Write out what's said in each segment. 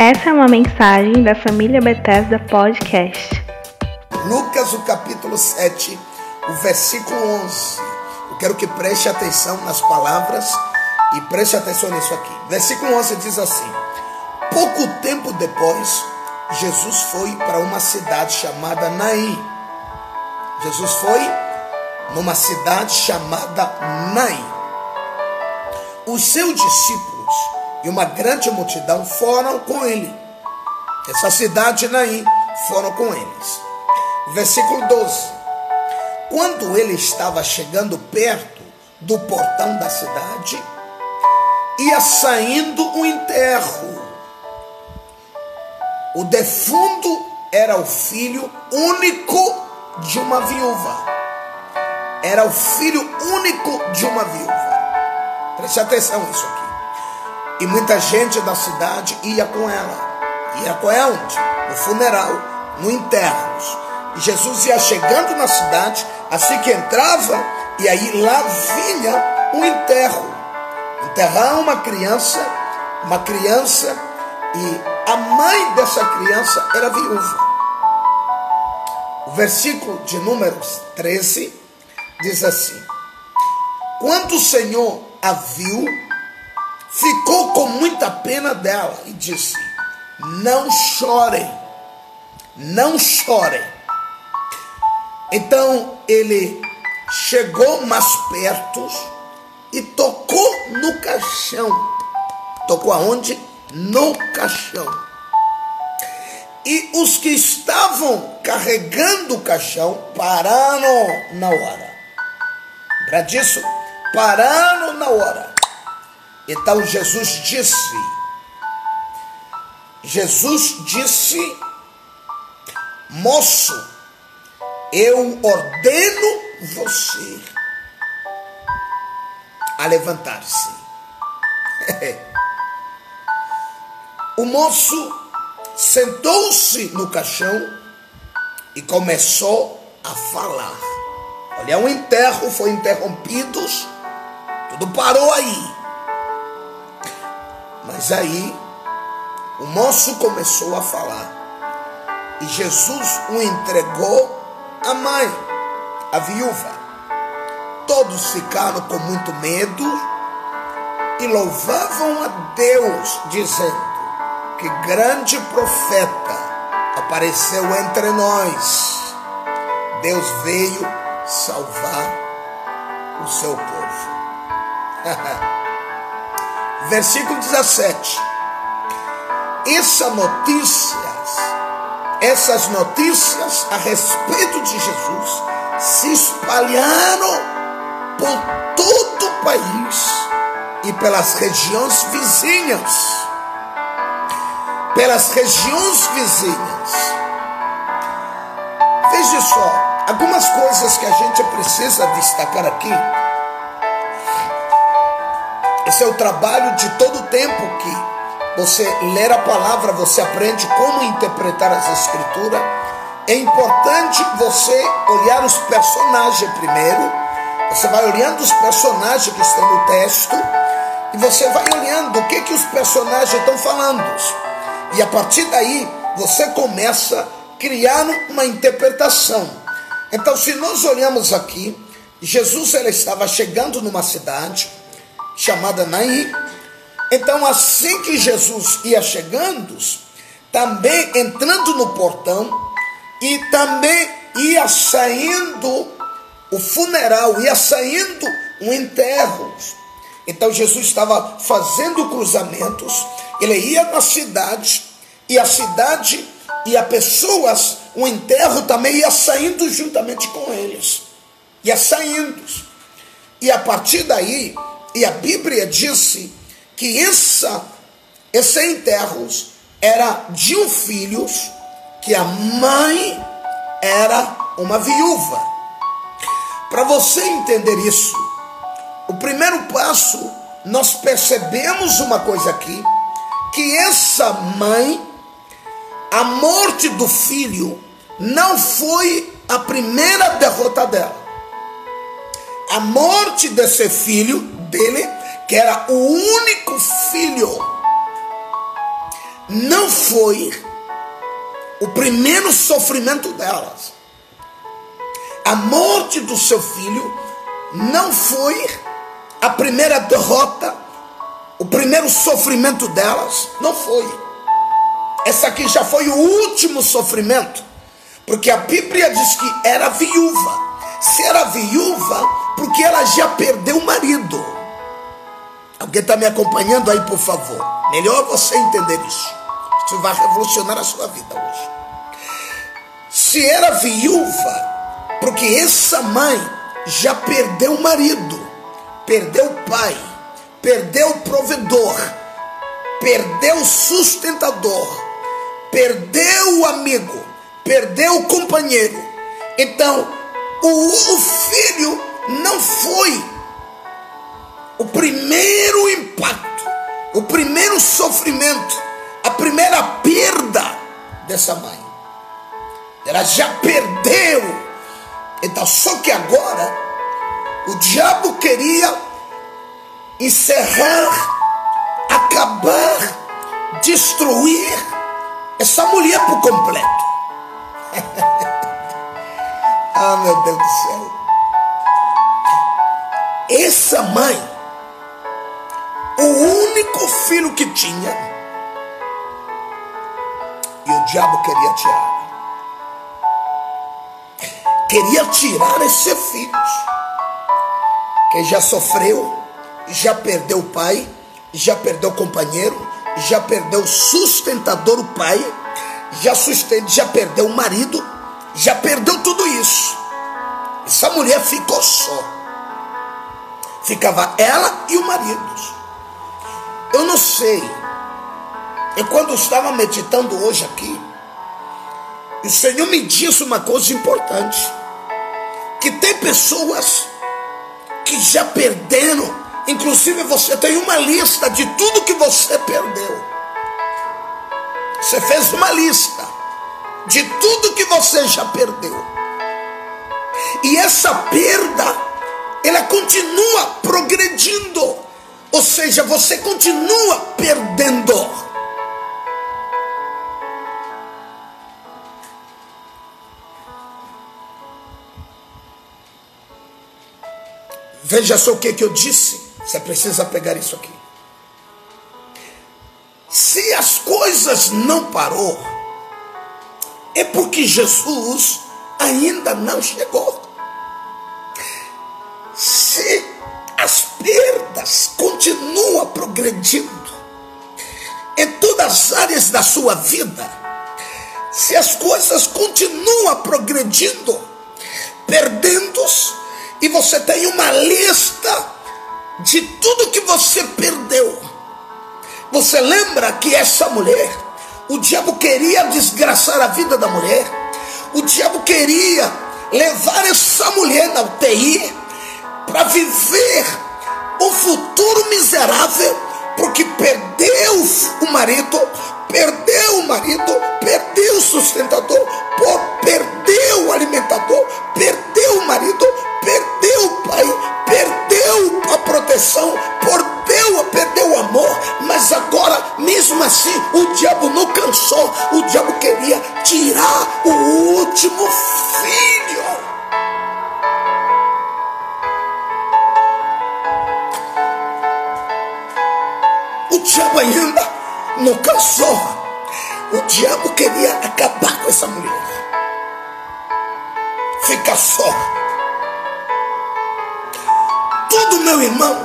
Essa é uma mensagem da família Bethesda Podcast. Lucas, o capítulo 7, o versículo 11. Eu quero que preste atenção nas palavras e preste atenção nisso aqui. Versículo 11 diz assim: Pouco tempo depois, Jesus foi para uma cidade chamada Naim. Jesus foi numa cidade chamada Naim. Os seus discípulos e uma grande multidão foram com ele. Essa cidade Naim foram com eles. Versículo 12. Quando ele estava chegando perto do portão da cidade, ia saindo o um enterro. O defunto era o filho único de uma viúva. Era o filho único de uma viúva. Preste atenção nisso aqui. E muita gente da cidade ia com ela. Ia com ela onde? No funeral, no enterro. E Jesus ia chegando na cidade, assim que entrava, e aí lá vinha um enterro. Enterrar uma criança, uma criança, e a mãe dessa criança era viúva. O versículo de Números 13 diz assim: Quando o Senhor a viu, ficou com muita pena dela e disse: Não chorem, não chorem. Então ele chegou mais perto e tocou no caixão. Tocou aonde? No caixão. E os que estavam carregando o caixão pararam na hora. Para disso, pararam na hora. Então Jesus disse: Jesus disse, moço, eu ordeno você a levantar-se. o moço sentou-se no caixão e começou a falar. Olha, um enterro foi interrompido, tudo parou aí. Mas aí o moço começou a falar. E Jesus o entregou à mãe, a viúva. Todos ficaram com muito medo e louvavam a Deus, dizendo que grande profeta apareceu entre nós. Deus veio salvar o seu povo. versículo 17. Essa essas notícias a respeito de Jesus se espalharam por todo o país e pelas regiões vizinhas. Pelas regiões vizinhas. Veja só, algumas coisas que a gente precisa destacar aqui esse é o trabalho de todo o tempo que você ler a palavra, você aprende como interpretar as escrituras. É importante você olhar os personagens primeiro. Você vai olhando os personagens que estão no texto e você vai olhando o que que os personagens estão falando. E a partir daí você começa a criar uma interpretação. Então, se nós olhamos aqui, Jesus ele estava chegando numa cidade chamada Naim. Então, assim que Jesus ia chegando, também entrando no portão e também ia saindo o funeral, ia saindo o enterro. Então Jesus estava fazendo cruzamentos, ele ia na cidade e a cidade e as pessoas, o enterro também ia saindo juntamente com eles. Ia saindo. E a partir daí, e a Bíblia disse que essa, esse enterro era de um filho que a mãe era uma viúva. Para você entender isso, o primeiro passo, nós percebemos uma coisa aqui, que essa mãe, a morte do filho, não foi a primeira derrota dela. A morte desse filho dele, que era o único filho. não foi o primeiro sofrimento delas. A morte do seu filho não foi a primeira derrota, o primeiro sofrimento delas. Não foi. Essa aqui já foi o último sofrimento, porque a Bíblia diz que era viúva. Se era viúva, porque ela já perdeu o marido. Alguém está me acompanhando aí, por favor? Melhor você entender isso. Isso vai revolucionar a sua vida hoje. Se era viúva, porque essa mãe já perdeu o marido, perdeu o pai, perdeu o provedor, perdeu o sustentador, perdeu o amigo, perdeu o companheiro. Então, o, o filho não foi o primeiro impacto, o primeiro sofrimento, a primeira perda dessa mãe. Ela já perdeu então, só que agora, o diabo queria encerrar, acabar, destruir essa mulher por completo. ah, meu Deus do céu. Essa mãe, o único filho que tinha, e o diabo queria tirar queria tirar esses filhos, que já sofreu, já perdeu o pai, já perdeu o companheiro, já perdeu o sustentador, o pai, já, sustenta, já perdeu o marido, já perdeu tudo isso. Essa mulher ficou só. Ficava ela e o marido. Eu não sei. E quando eu estava meditando hoje aqui, o Senhor me disse uma coisa importante que tem pessoas que já perderam, inclusive você tem uma lista de tudo que você perdeu. Você fez uma lista de tudo que você já perdeu. E essa perda, ela continua progredindo. Ou seja, você continua perdendo. Veja só o que, que eu disse. Você precisa pegar isso aqui. Se as coisas não parou, é porque Jesus ainda não chegou. Se as perdas continuam progredindo em todas as áreas da sua vida, se as coisas continuam progredindo, perdendo-se e você tem uma lista de tudo que você perdeu. Você lembra que essa mulher, o diabo queria desgraçar a vida da mulher, o diabo queria levar essa mulher na UTI para viver um futuro miserável, porque perdeu o marido, perdeu o marido, perdeu o sustentador, perdeu o alimentador, perdeu o marido, perdeu o pai, perdeu a proteção, perdeu, perdeu o amor, mas agora, mesmo assim, o diabo não cansou, o diabo queria tirar o último filho. O diabo ainda não cansou. O diabo queria acabar com essa mulher. Fica só tudo, meu irmão,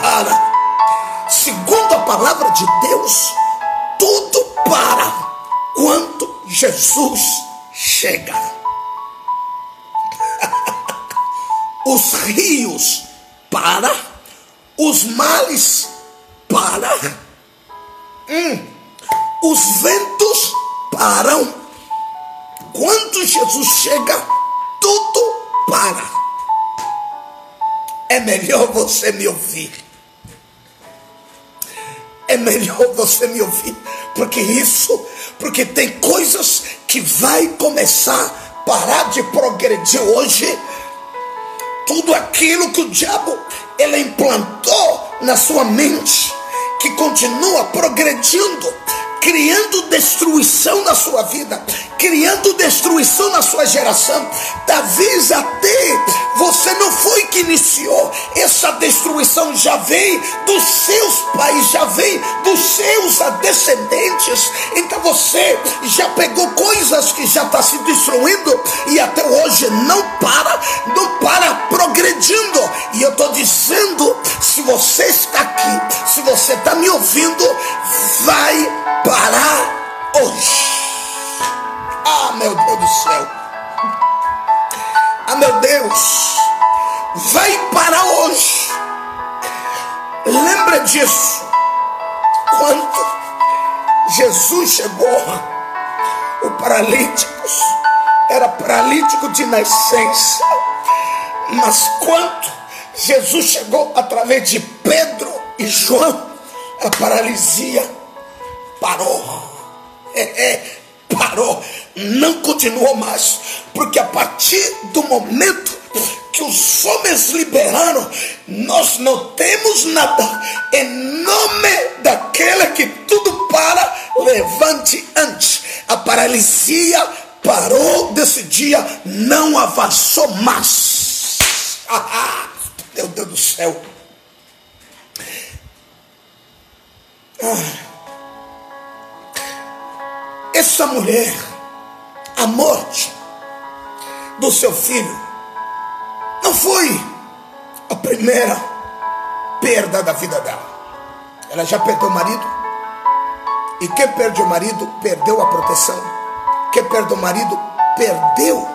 para. Segundo a palavra de Deus, tudo para quando Jesus chega. Os rios para, os males para, hum, os ventos param. Quando Jesus chega, tudo para é melhor você me ouvir. É melhor você me ouvir, porque isso, porque tem coisas que vai começar a parar de progredir hoje. Tudo aquilo que o diabo ele implantou na sua mente, que continua progredindo criando destruição na sua vida, criando destruição na sua geração. Talvez até você não foi que iniciou, essa destruição já vem dos seus pais, já vem dos seus descendentes. Então você já pegou coisas que já está se destruindo e até hoje não para, não para progredindo. E eu estou dizendo, se você está aqui, se você está me ouvindo, vai parar hoje. Ah, meu Deus do céu. Ah, meu Deus. Vai parar hoje. Lembra disso. Quando Jesus chegou, o paralítico era paralítico de nascença. Mas quando Jesus chegou através de Pedro e João, a paralisia parou. É, é, parou. Não continuou mais. Porque a partir do momento que os homens liberaram, nós não temos nada. Em nome daquele que tudo para, levante antes. A paralisia parou desse dia, não avançou mais. Meu Deus do céu. Ah. Essa mulher, a morte do seu filho, não foi a primeira perda da vida dela. Ela já perdeu o marido. E quem perde o marido, perdeu a proteção. Quem perde o marido, perdeu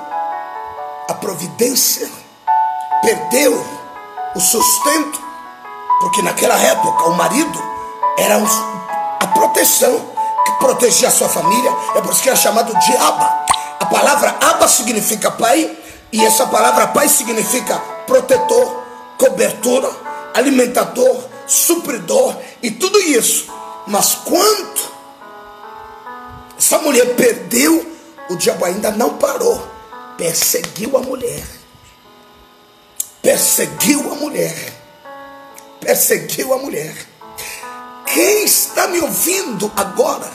a providência, perdeu o sustento. Porque naquela época o marido era a proteção que protegia a sua família. É por isso que é chamado de Abba. A palavra Abba significa pai, e essa palavra pai significa protetor, cobertura, alimentador, supridor e tudo isso. Mas quando essa mulher perdeu, o diabo ainda não parou. Perseguiu a mulher. Perseguiu a mulher. Perseguiu a mulher. Quem está me ouvindo agora?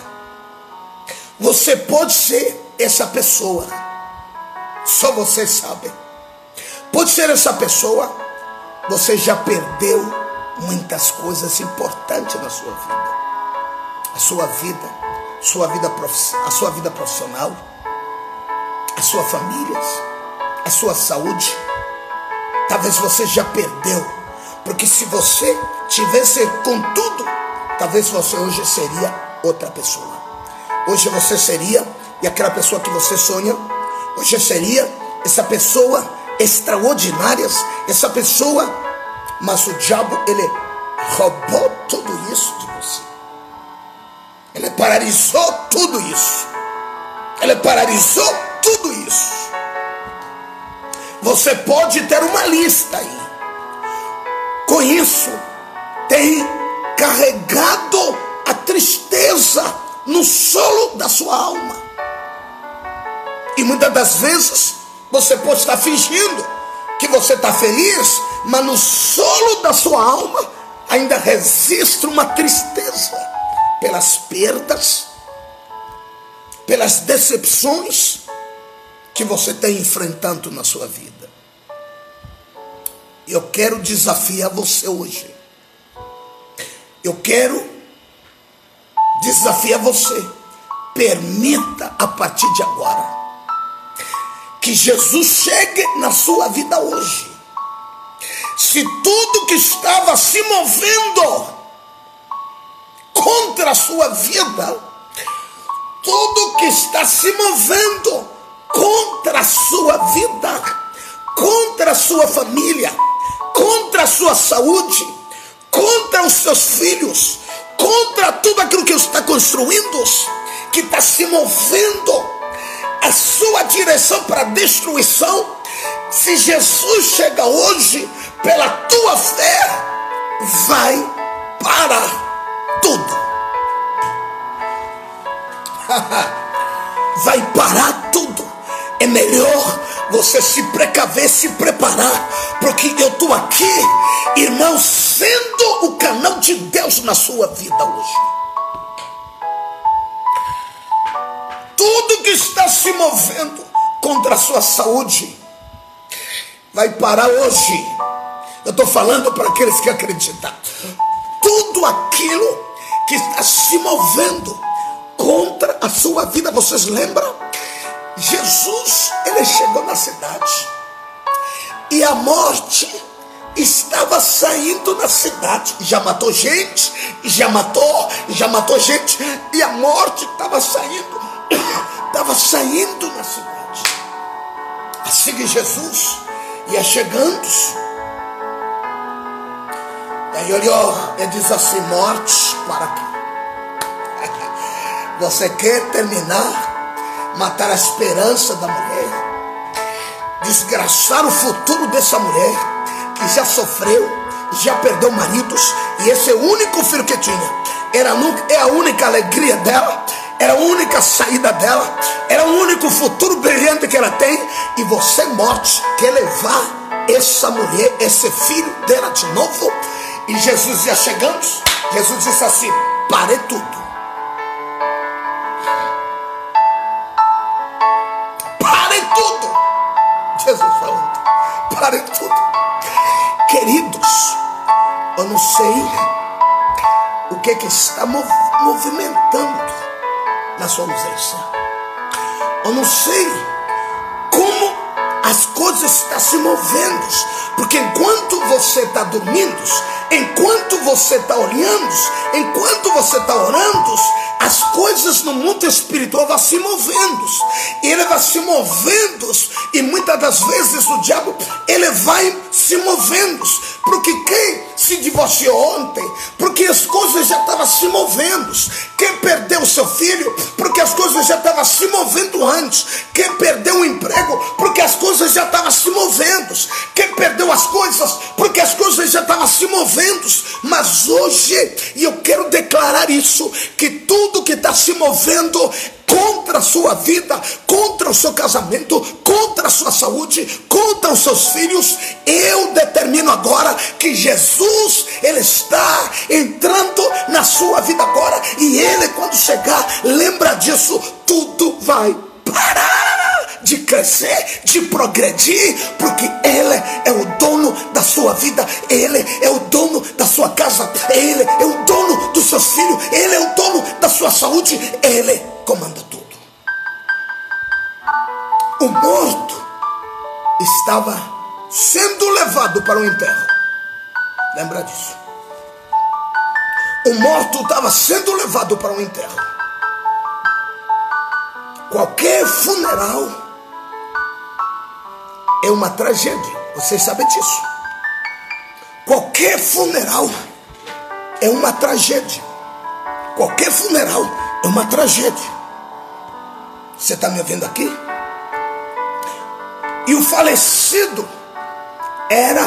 Você pode ser essa pessoa. Só você sabe. Pode ser essa pessoa. Você já perdeu muitas coisas importantes na sua vida. A sua vida, sua vida a sua vida profissional, a sua família, a sua saúde. Talvez você já perdeu. Porque se você tivesse com tudo, talvez você hoje seria outra pessoa. Hoje você seria, e aquela pessoa que você sonha, hoje seria essa pessoa extraordinária, essa pessoa, mas o diabo, ele roubou tudo isso de você. Ele paralisou tudo isso. Ele paralisou tudo isso. Você pode ter uma lista aí. Com isso, tem carregado a tristeza no solo da sua alma. E muitas das vezes você pode estar fingindo que você está feliz, mas no solo da sua alma ainda resiste uma tristeza pelas perdas, pelas decepções que você está enfrentando na sua vida. Eu quero desafiar você hoje eu quero desafiar você. Permita a partir de agora que Jesus chegue na sua vida hoje. Se tudo que estava se movendo contra a sua vida, tudo que está se movendo contra a sua vida, contra a sua família, contra a sua saúde, contra os seus filhos, contra tudo aquilo que está construindo, que está se movendo a sua direção para destruição. Se Jesus chega hoje pela tua fé, vai parar tudo. vai parar tudo. É melhor você se precaver, se preparar, porque eu estou aqui, irmão, sendo o canal de Deus na sua vida hoje. Tudo que está se movendo contra a sua saúde vai parar hoje. Eu estou falando para aqueles que acreditam. Tudo aquilo que está se movendo contra a sua vida, vocês lembram? Jesus, ele chegou na cidade e a morte estava saindo da cidade. Já matou gente, já matou, já matou gente, e a morte estava saindo, estava saindo na cidade. Assim que Jesus ia chegando, aí olhou e diz assim: morte para aqui. Você quer terminar? Matar a esperança da mulher? Desgraçar o futuro dessa mulher que já sofreu, já perdeu maridos e esse é o único filho que tinha. Era é a única alegria dela, era a única saída dela, era o único futuro brilhante que ela tem. E você, morte, quer levar essa mulher, esse filho dela de novo? E Jesus ia chegando, Jesus disse assim: pare tudo. Pare tudo. Queridos, eu não sei o que, que está movimentando na sua ausência. Eu não sei como as coisas estão se movendo. Porque enquanto você está dormindo, enquanto você está olhando, enquanto você está orando, as coisas no mundo espiritual vão se movendo. Ele vai se movendo. E muitas das vezes o diabo, ele vai se movendo. Porque quem se divorciou ontem, porque as coisas já estavam se movendo. Quem perdeu seu filho, porque as coisas já estavam se movendo antes. Quem perdeu o emprego, porque as coisas já estavam se movendo. Quem perdeu as coisas, porque as coisas já estavam se movendo. Mas hoje, e eu quero declarar isso, que tudo que está se movendo contra a sua vida, contra o seu casamento, contra a sua saúde, contra os seus filhos, eu determino agora que Jesus, Ele está entrando na sua vida agora, e Ele, quando chegar, lembra disso, tudo vai parar de crescer, de progredir, porque Ele é o dono da sua vida, Ele é o dono da sua casa, Ele é o dono dos seus filhos, Ele é o dono da sua saúde, Ele comanda tudo. O morto estava sendo levado para o enterro. Lembra disso? O morto estava sendo levado para o enterro. Qualquer funeral é uma tragédia. Vocês sabem disso. Qualquer funeral é uma tragédia. Qualquer funeral é uma tragédia. Você está me ouvindo aqui? E o falecido era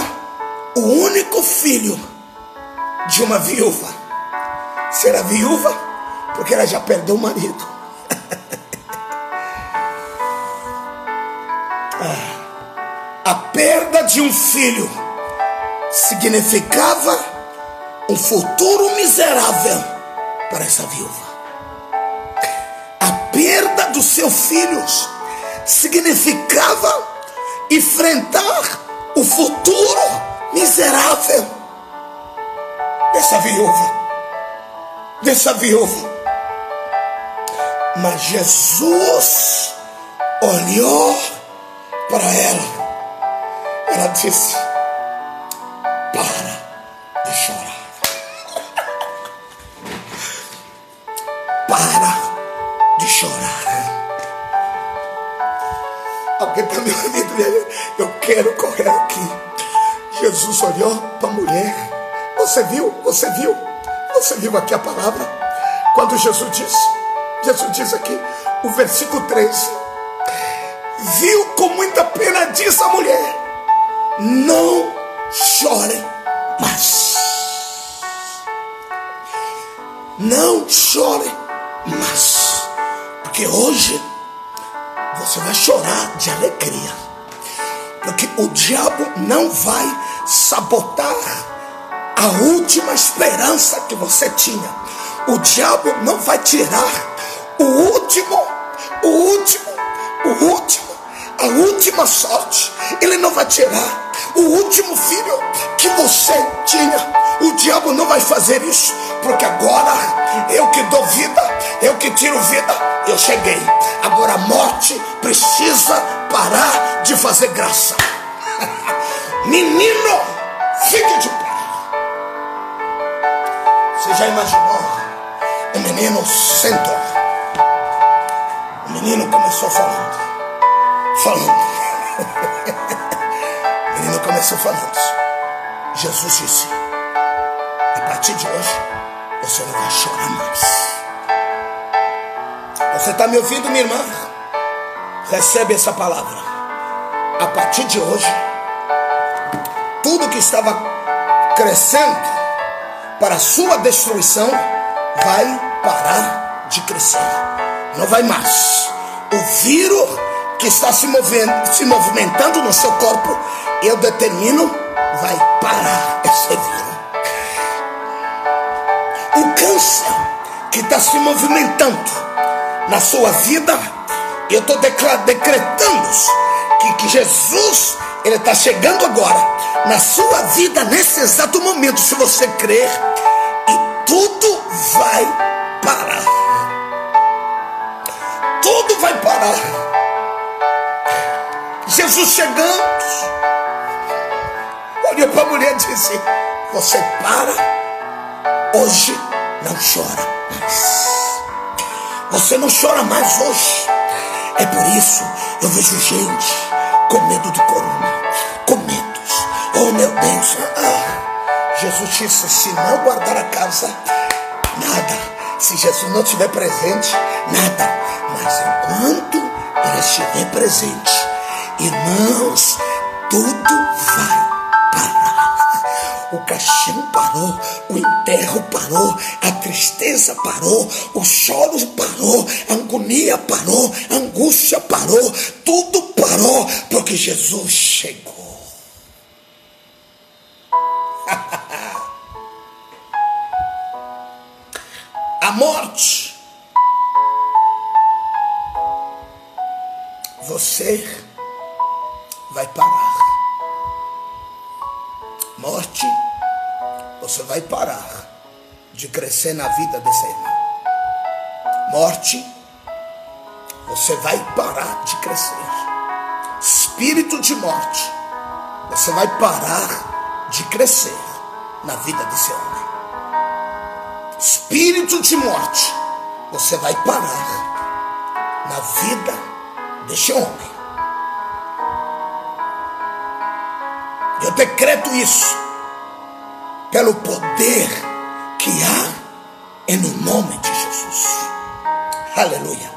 o único filho de uma viúva. Será viúva porque ela já perdeu o marido. Perda de um filho significava um futuro miserável para essa viúva perda dos seus filhos significava enfrentar o futuro miserável dessa viúva, dessa viúva. Mas Jesus olhou para ela, ela disse: Para de chorar. Para chorar. Alguém está me ouvindo? Eu quero correr aqui. Jesus olhou para a mulher. Você viu? Você viu? Você viu aqui a palavra? Quando Jesus disse, Jesus diz aqui, o versículo 13: Viu com muita pena, disse a mulher: Não chore mais. Não chore mais. Porque hoje você vai chorar de alegria. Porque o diabo não vai sabotar a última esperança que você tinha. O diabo não vai tirar o último, o último, o último, a última sorte. Ele não vai tirar o último filho que você tinha. O diabo não vai fazer isso, porque agora eu que dou vida, eu que tiro vida, eu cheguei. Agora a morte precisa parar de fazer graça. Menino, fique de pé. Você já imaginou? O menino sentou. O menino começou falando. Falando. Começou falando. Jesus disse: A partir de hoje, você não vai chorar mais. Você está me ouvindo, minha irmã? Recebe essa palavra. A partir de hoje, tudo que estava crescendo para a sua destruição vai parar de crescer. Não vai mais. O vírus que está se, movendo, se movimentando no seu corpo, eu determino, vai parar esse vírus. O câncer que está se movimentando na sua vida, eu estou decretando que, que Jesus ele está chegando agora na sua vida nesse exato momento, se você crer, e tudo vai parar. Tudo vai parar. Jesus chegando, olhou para a mulher e disse: Você para, hoje não chora mais. Você não chora mais hoje. É por isso eu vejo gente com medo de corona, com medos. Oh meu Deus, ah, Jesus disse: se não guardar a casa, nada. Se Jesus não estiver presente, nada. Mas enquanto ele estiver presente, irmãos, tudo vai o caixão parou, o enterro parou, a tristeza parou, o choro parou, a agonia parou, a angústia parou, tudo parou, porque Jesus chegou. a morte. Você vai parar. Morte você vai parar de crescer na vida dessa irmã. Morte, você vai parar de crescer. Espírito de morte, você vai parar de crescer na vida desse homem. Espírito de morte, você vai parar na vida deste homem. Decreto isso pelo poder que há é no nome de Jesus. Aleluia.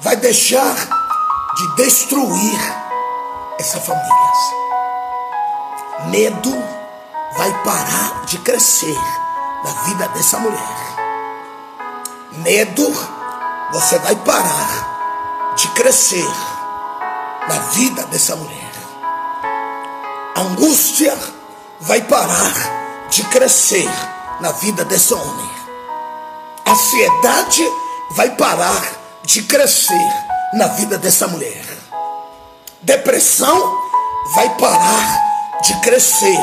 Vai deixar de destruir essa família. Medo vai parar de crescer na vida dessa mulher. Medo, você vai parar de crescer na vida dessa mulher. Angústia vai parar de crescer na vida desse homem. A ansiedade vai parar de crescer na vida dessa mulher. Depressão vai parar de crescer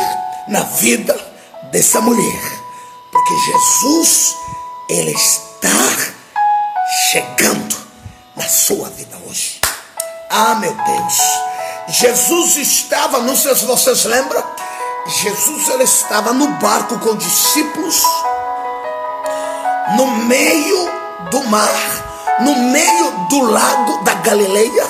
na vida dessa mulher. Porque Jesus, Ele está chegando na sua vida hoje. Ah, meu Deus. Jesus estava, não sei se vocês lembram, Jesus ele estava no barco com discípulos, no meio do mar, no meio do lago da Galileia.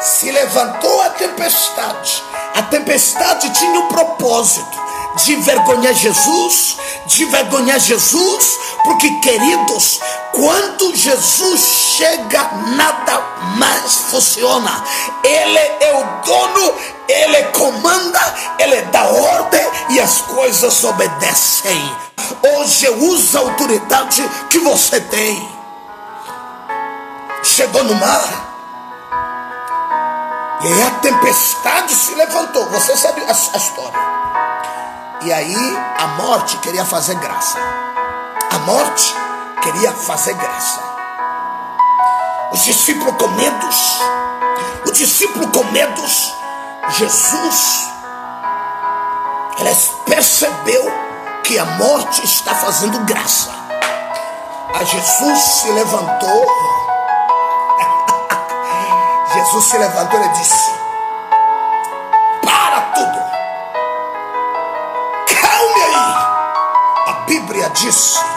Se levantou a tempestade. A tempestade tinha um propósito de envergonhar Jesus, de envergonhar Jesus, porque queridos, quando Jesus chega, nada mais funciona. Ele é o dono, ele comanda, ele dá ordem e as coisas obedecem. Hoje usa a autoridade que você tem. Chegou no mar E aí a tempestade se levantou. Você sabe a, a história. E aí a morte queria fazer graça. A morte queria fazer graça. Os discípulos com medos. O discípulo com medos. Jesus. Ele percebeu que a morte está fazendo graça. A Jesus se levantou. Jesus se levantou e disse: Bíblia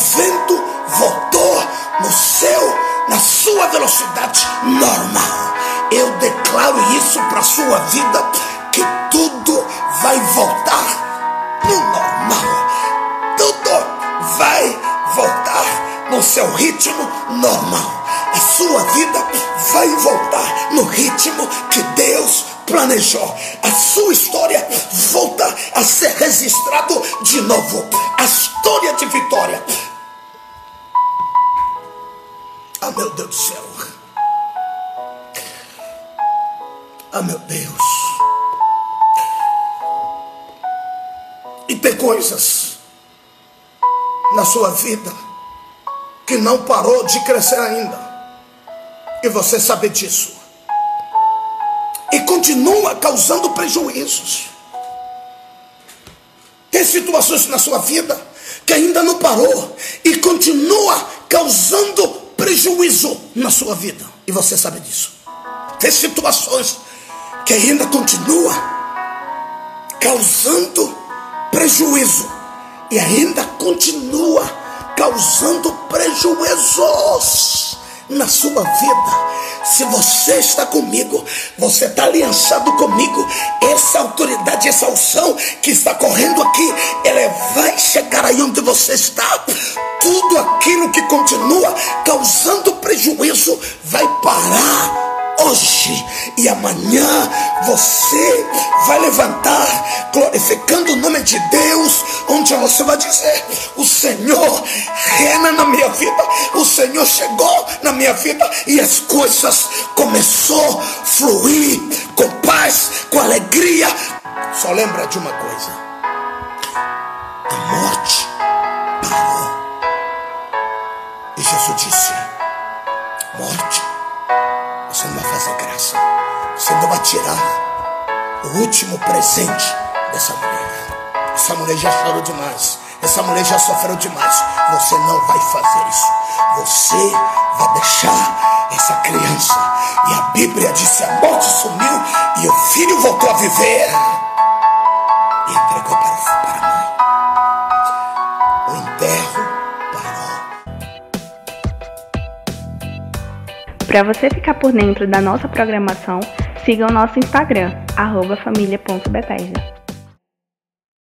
vento voltou no seu, na sua velocidade normal. Eu declaro isso para sua vida que tudo vai voltar no normal. Tudo vai voltar no seu ritmo normal. A sua vida vai voltar no ritmo que Deus planejou. A sua história volta a ser registrado de novo. A história de vitória. Ah, meu Deus do céu. Ah, meu Deus. E tem coisas na sua vida que não parou de crescer ainda. E você sabe disso. E continua causando prejuízos. Tem situações na sua vida que ainda não parou e continua causando prejuízo na sua vida. E você sabe disso. Tem situações que ainda continua causando prejuízo e ainda continua causando prejuízos na sua vida. Se você está comigo, você está aliançado comigo. Essa autoridade, essa unção que está correndo aqui, ela vai chegar aí onde você está. Tudo aquilo que continua causando prejuízo vai parar hoje e amanhã você vai levantar glorificando o nome de Deus, onde você vai dizer: O Senhor reina na minha vida, o Senhor chegou na minha vida e as coisas começou a fluir com paz, com alegria. Só lembra de uma coisa: a morte parou. E Jesus disse: fazer graça. Você não vai tirar o último presente dessa mulher. Essa mulher já chorou demais. Essa mulher já sofreu demais. Você não vai fazer isso. Você vai deixar essa criança. E a Bíblia disse: a morte sumiu e o filho voltou a viver. E entregou para, para a Para você ficar por dentro da nossa programação, siga o nosso Instagram, família.bethesda.